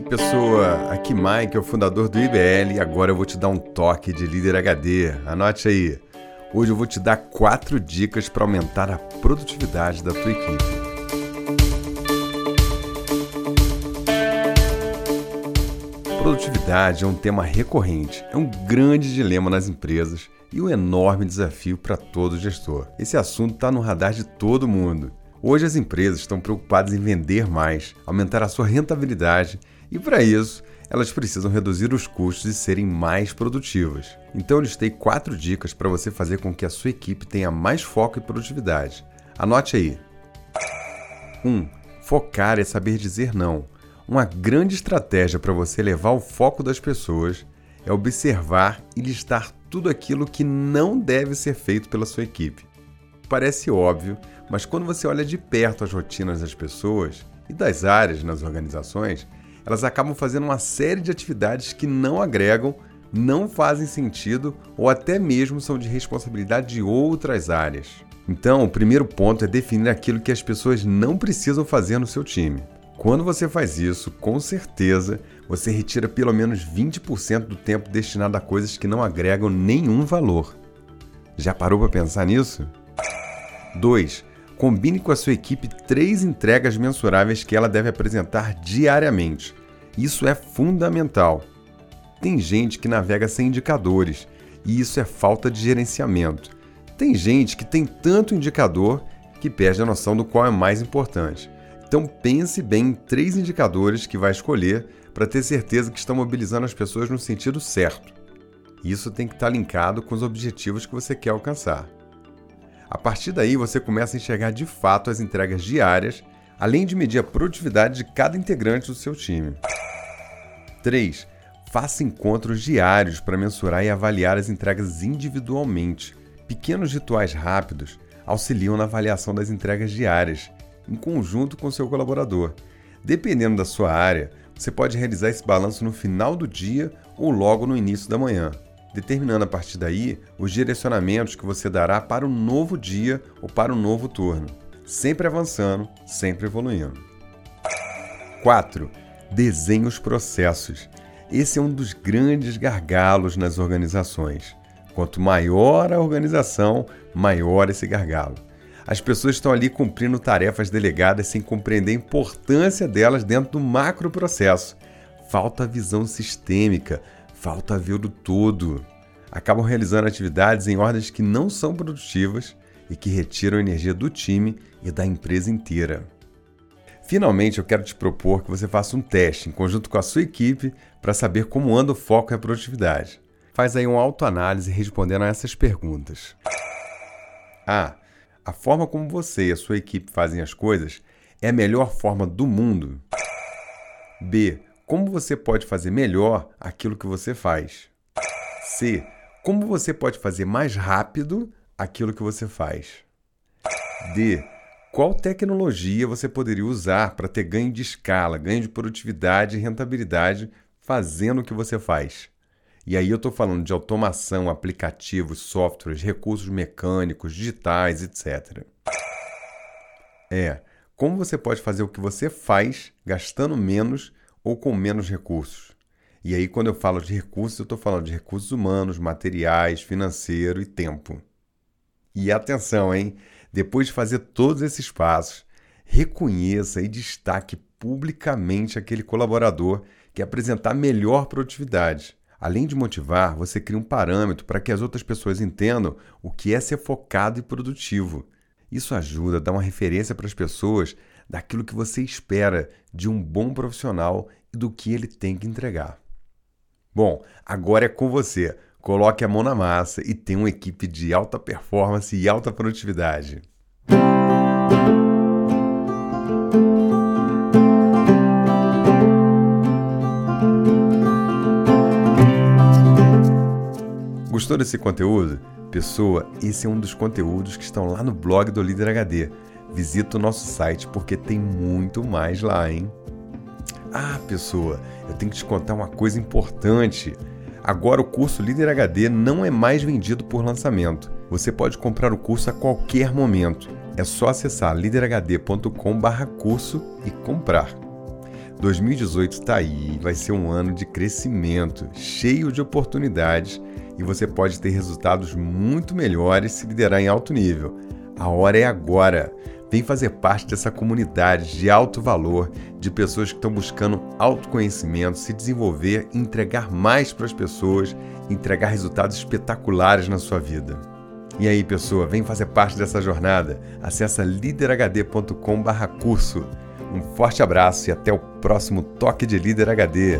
pessoa, aqui Mike, é o fundador do IBL e agora eu vou te dar um toque de líder HD. Anote aí. Hoje eu vou te dar quatro dicas para aumentar a produtividade da tua equipe. Produtividade é um tema recorrente, é um grande dilema nas empresas e um enorme desafio para todo gestor. Esse assunto está no radar de todo mundo. Hoje as empresas estão preocupadas em vender mais, aumentar a sua rentabilidade e, para isso, elas precisam reduzir os custos e serem mais produtivas. Então, eu listei quatro dicas para você fazer com que a sua equipe tenha mais foco e produtividade. Anote aí. 1. Um, focar é saber dizer não. Uma grande estratégia para você levar o foco das pessoas é observar e listar tudo aquilo que não deve ser feito pela sua equipe. Parece óbvio, mas quando você olha de perto as rotinas das pessoas e das áreas nas organizações, elas acabam fazendo uma série de atividades que não agregam, não fazem sentido ou até mesmo são de responsabilidade de outras áreas. Então, o primeiro ponto é definir aquilo que as pessoas não precisam fazer no seu time. Quando você faz isso, com certeza você retira pelo menos 20% do tempo destinado a coisas que não agregam nenhum valor. Já parou para pensar nisso? 2. Combine com a sua equipe três entregas mensuráveis que ela deve apresentar diariamente. Isso é fundamental. Tem gente que navega sem indicadores e isso é falta de gerenciamento. Tem gente que tem tanto indicador que perde a noção do qual é mais importante. Então pense bem em três indicadores que vai escolher para ter certeza que estão mobilizando as pessoas no sentido certo. Isso tem que estar linkado com os objetivos que você quer alcançar. A partir daí, você começa a enxergar de fato as entregas diárias, além de medir a produtividade de cada integrante do seu time. 3. Faça encontros diários para mensurar e avaliar as entregas individualmente. Pequenos rituais rápidos auxiliam na avaliação das entregas diárias, em conjunto com seu colaborador. Dependendo da sua área, você pode realizar esse balanço no final do dia ou logo no início da manhã determinando a partir daí os direcionamentos que você dará para o novo dia ou para o novo turno, sempre avançando, sempre evoluindo. 4. Desenhe os processos. Esse é um dos grandes gargalos nas organizações. Quanto maior a organização, maior esse gargalo. As pessoas estão ali cumprindo tarefas delegadas sem compreender a importância delas dentro do macro processo. Falta visão sistêmica, falta ver o todo. Acabam realizando atividades em ordens que não são produtivas e que retiram energia do time e da empresa inteira. Finalmente, eu quero te propor que você faça um teste em conjunto com a sua equipe para saber como anda o foco e a produtividade. Faz aí uma autoanálise respondendo a essas perguntas. A. A forma como você e a sua equipe fazem as coisas é a melhor forma do mundo? B como você pode fazer melhor aquilo que você faz. C. Como você pode fazer mais rápido aquilo que você faz. D. Qual tecnologia você poderia usar para ter ganho de escala, ganho de produtividade e rentabilidade fazendo o que você faz? E aí eu estou falando de automação, aplicativos, softwares, recursos mecânicos, digitais, etc. É, como você pode fazer o que você faz gastando menos ou com menos recursos. E aí, quando eu falo de recursos, eu estou falando de recursos humanos, materiais, financeiro e tempo. E atenção, hein? Depois de fazer todos esses passos, reconheça e destaque publicamente aquele colaborador que apresentar melhor produtividade. Além de motivar, você cria um parâmetro para que as outras pessoas entendam o que é ser focado e produtivo. Isso ajuda a dar uma referência para as pessoas daquilo que você espera de um bom profissional e do que ele tem que entregar. Bom, agora é com você. Coloque a mão na massa e tenha uma equipe de alta performance e alta produtividade. Gostou desse conteúdo? Pessoa, esse é um dos conteúdos que estão lá no blog do Líder HD visita o nosso site porque tem muito mais lá, hein? Ah, pessoa, eu tenho que te contar uma coisa importante. Agora o curso Líder HD não é mais vendido por lançamento. Você pode comprar o curso a qualquer momento. É só acessar liderhd.com/curso e comprar. 2018 está aí, vai ser um ano de crescimento, cheio de oportunidades e você pode ter resultados muito melhores se liderar em alto nível. A hora é agora. Vem fazer parte dessa comunidade de alto valor, de pessoas que estão buscando autoconhecimento, se desenvolver entregar mais para as pessoas, entregar resultados espetaculares na sua vida. E aí, pessoa, vem fazer parte dessa jornada. Acesse liderhd.com/curso. Um forte abraço e até o próximo Toque de Líder HD.